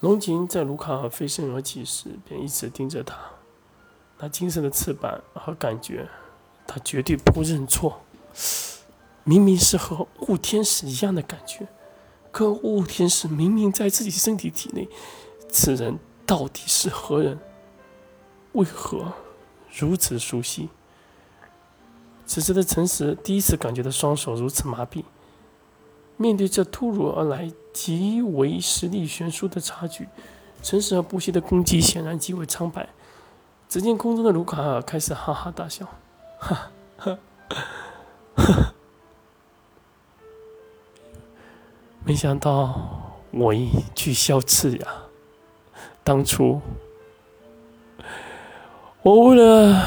龙井在卢卡尔飞身而起时，便一直盯着他。那金色的翅膀和感觉，他绝对不认错。明明是和雾天使一样的感觉，可雾天使明明在自己身体体内。此人到底是何人？为何如此熟悉？此时的陈实第一次感觉到双手如此麻痹。面对这突如而来、极为实力悬殊的差距，陈实和不息的攻击显然极为苍白。只见空中的卢卡尔开始哈哈大笑，哈哈，没想到我一去消斥呀！当初我为了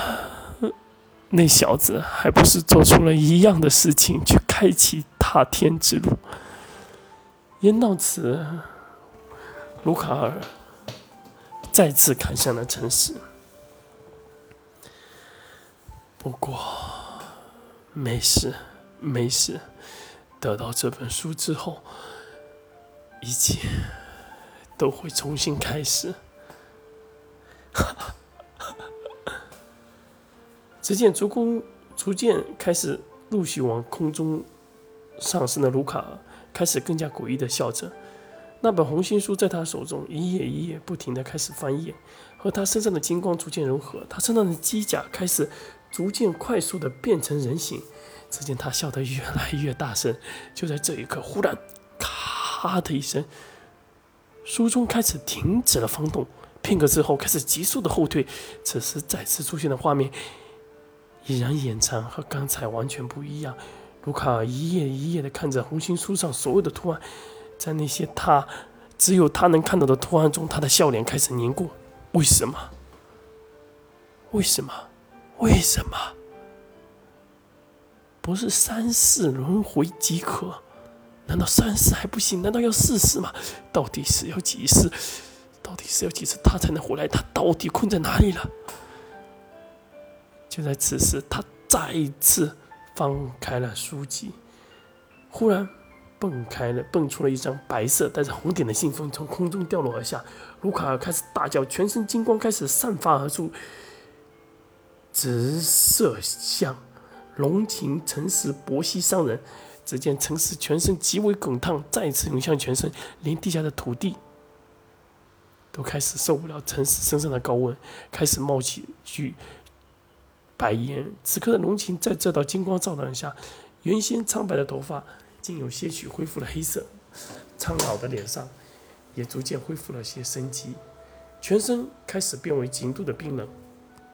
那小子，还不是做出了一样的事情，去开启踏天之路。言到此，卢卡尔再次看向了城市。不过，没事，没事。得到这本书之后，一切都会重新开始。只见逐空逐渐开始陆续往空中上升的卢卡尔，开始更加诡异的笑着。那本红心书在他手中一页一页不停的开始翻页，和他身上的金光逐渐融合，他身上的机甲开始。逐渐快速的变成人形，只见他笑得越来越大声。就在这一刻，忽然“咔”的一声，书中开始停止了翻动。片刻之后，开始急速的后退。此时再次出现的画面，已然眼藏和刚才完全不一样。卢卡尔一页一页的看着红心书上所有的图案，在那些他只有他能看到的图案中，他的笑脸开始凝固。为什么？为什么？为什么不是三世轮回即可？难道三世还不行？难道要四世吗？到底是要几世？到底是要几次他才能回来？他到底困在哪里了？就在此时，他再一次翻开了书籍，忽然蹦开了，蹦出了一张白色带着红点的信封，从空中掉落而下。卢卡尔开始大叫，全身金光开始散发而出。直射向龙庭诚实伯西商人，只见诚实全身极为滚烫，再次涌向全身，连地下的土地都开始受不了诚实身上的高温，开始冒起巨白烟。此刻的龙情在这道金光照亮下，原先苍白的头发竟有些许恢复了黑色，苍老的脸上也逐渐恢复了些生机，全身开始变为极度的冰冷。